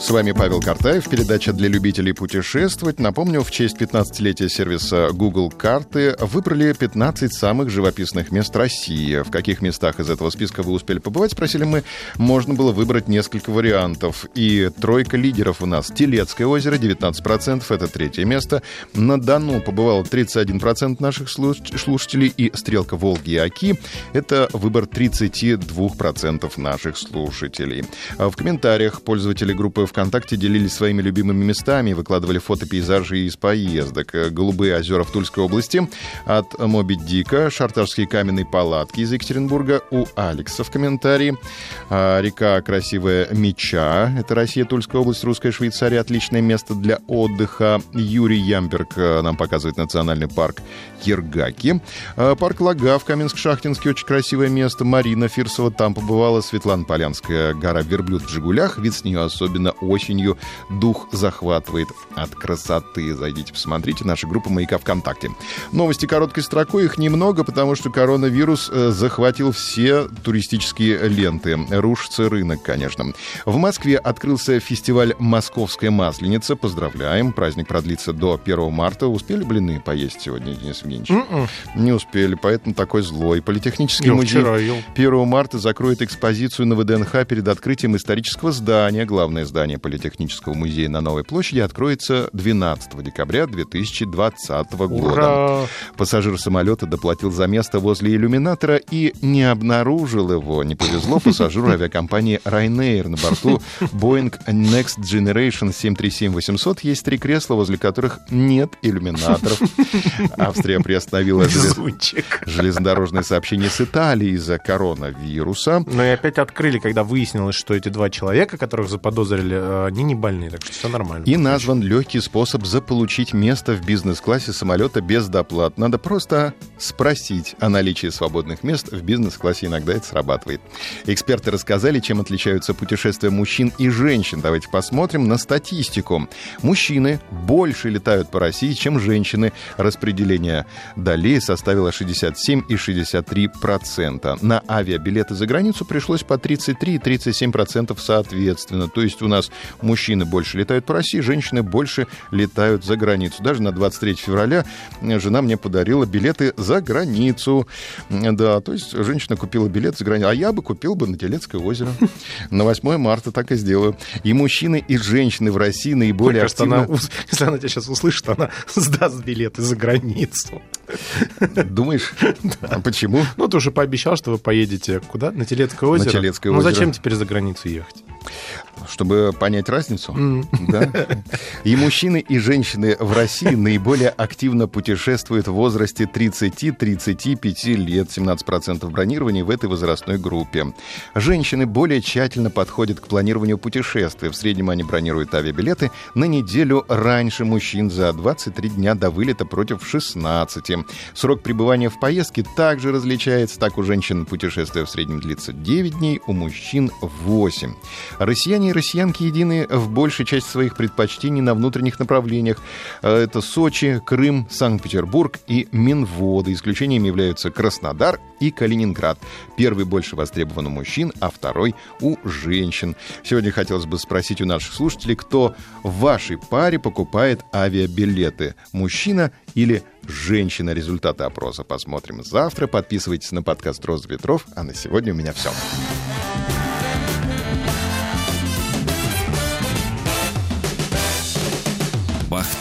С вами Павел Картаев, передача для любителей путешествовать. Напомню, в честь 15-летия сервиса Google Карты выбрали 15 самых живописных мест России. В каких местах из этого списка вы успели побывать, спросили мы. Можно было выбрать несколько вариантов. И тройка лидеров у нас. Телецкое озеро, 19%, это третье место. На Дону побывало 31% наших слушателей. И стрелка Волги и Оки, это выбор 32% наших слушателей. В комментариях пользователи группы ВКонтакте делились своими любимыми местами, выкладывали фото пейзажей из поездок. Голубые озера в Тульской области от Моби Дика, шартарские каменные палатки из Екатеринбурга у Алекса в комментарии. А, река красивая Меча, это Россия, Тульская область, Русская Швейцария, отличное место для отдыха. Юрий Ямберг э, нам показывает национальный парк Ергаки. А, парк Лага в Каменск-Шахтинске, очень красивое место. Марина Фирсова там побывала. Светлана Полянская, гора Верблюд в Жигулях. Вид с нее особенно осенью дух захватывает от красоты. Зайдите, посмотрите. Наша группа «Маяка ВКонтакте». Новости короткой строкой. Их немного, потому что коронавирус э, захватил все туристические ленты. Рушится рынок, конечно. В Москве открылся фестиваль «Московская масленица». Поздравляем. Праздник продлится до 1 марта. Успели блины поесть сегодня, Денис Евгеньевич? Mm-mm. М-м. Не успели, поэтому такой злой. Политехнический Я музей 1 марта закроет экспозицию на ВДНХ перед открытием исторического здания. Главное здание здание Политехнического музея на Новой площади откроется 12 декабря 2020 года. Ура! Пассажир самолета доплатил за место возле иллюминатора и не обнаружил его. Не повезло пассажиру авиакомпании Ryanair. На борту Boeing Next Generation 737-800 есть три кресла, возле которых нет иллюминаторов. Австрия приостановила желез... железнодорожное сообщение с Италией из-за коронавируса. Но и опять открыли, когда выяснилось, что эти два человека, которых заподозрили они не больные, так что все нормально. И назван легкий способ заполучить место в бизнес-классе самолета без доплат. Надо просто спросить о наличии свободных мест в бизнес-классе. Иногда это срабатывает. Эксперты рассказали, чем отличаются путешествия мужчин и женщин. Давайте посмотрим на статистику. Мужчины больше летают по России, чем женщины. Распределение долей составило 67 и 63 процента. На авиабилеты за границу пришлось по 33 и 37 процентов соответственно. То есть у нас мужчины больше летают по России, женщины больше летают за границу. Даже на 23 февраля жена мне подарила билеты границу. Да, то есть женщина купила билет за границу. А я бы купил бы на Телецкое озеро. На 8 марта так и сделаю. И мужчины, и женщины в России наиболее Мне активно... она, если она тебя сейчас услышит, она сдаст билеты за границу. Думаешь? А почему? Ну, ты уже пообещал, что вы поедете куда? На Телецкое озеро? На Телецкое озеро. Ну, зачем теперь за границу ехать? Чтобы понять разницу. Mm. Да? И мужчины, и женщины в России наиболее активно путешествуют в возрасте 30-35 лет. 17% бронирования в этой возрастной группе. Женщины более тщательно подходят к планированию путешествия. В среднем они бронируют авиабилеты на неделю раньше мужчин за 23 дня до вылета против 16. Срок пребывания в поездке также различается. Так у женщин путешествие в среднем длится 9 дней, у мужчин 8. Россияне и россиянки едины в большей части своих предпочтений на внутренних направлениях. Э, это Сочи, Крым, Санкт-Петербург и Минводы. Исключением являются Краснодар и Калининград. Первый больше востребован у мужчин, а второй у женщин. Сегодня хотелось бы спросить у наших слушателей, кто в вашей паре покупает авиабилеты? Мужчина или женщина? Результаты опроса посмотрим завтра. Подписывайтесь на подкаст «Роза ветров». А на сегодня у меня все.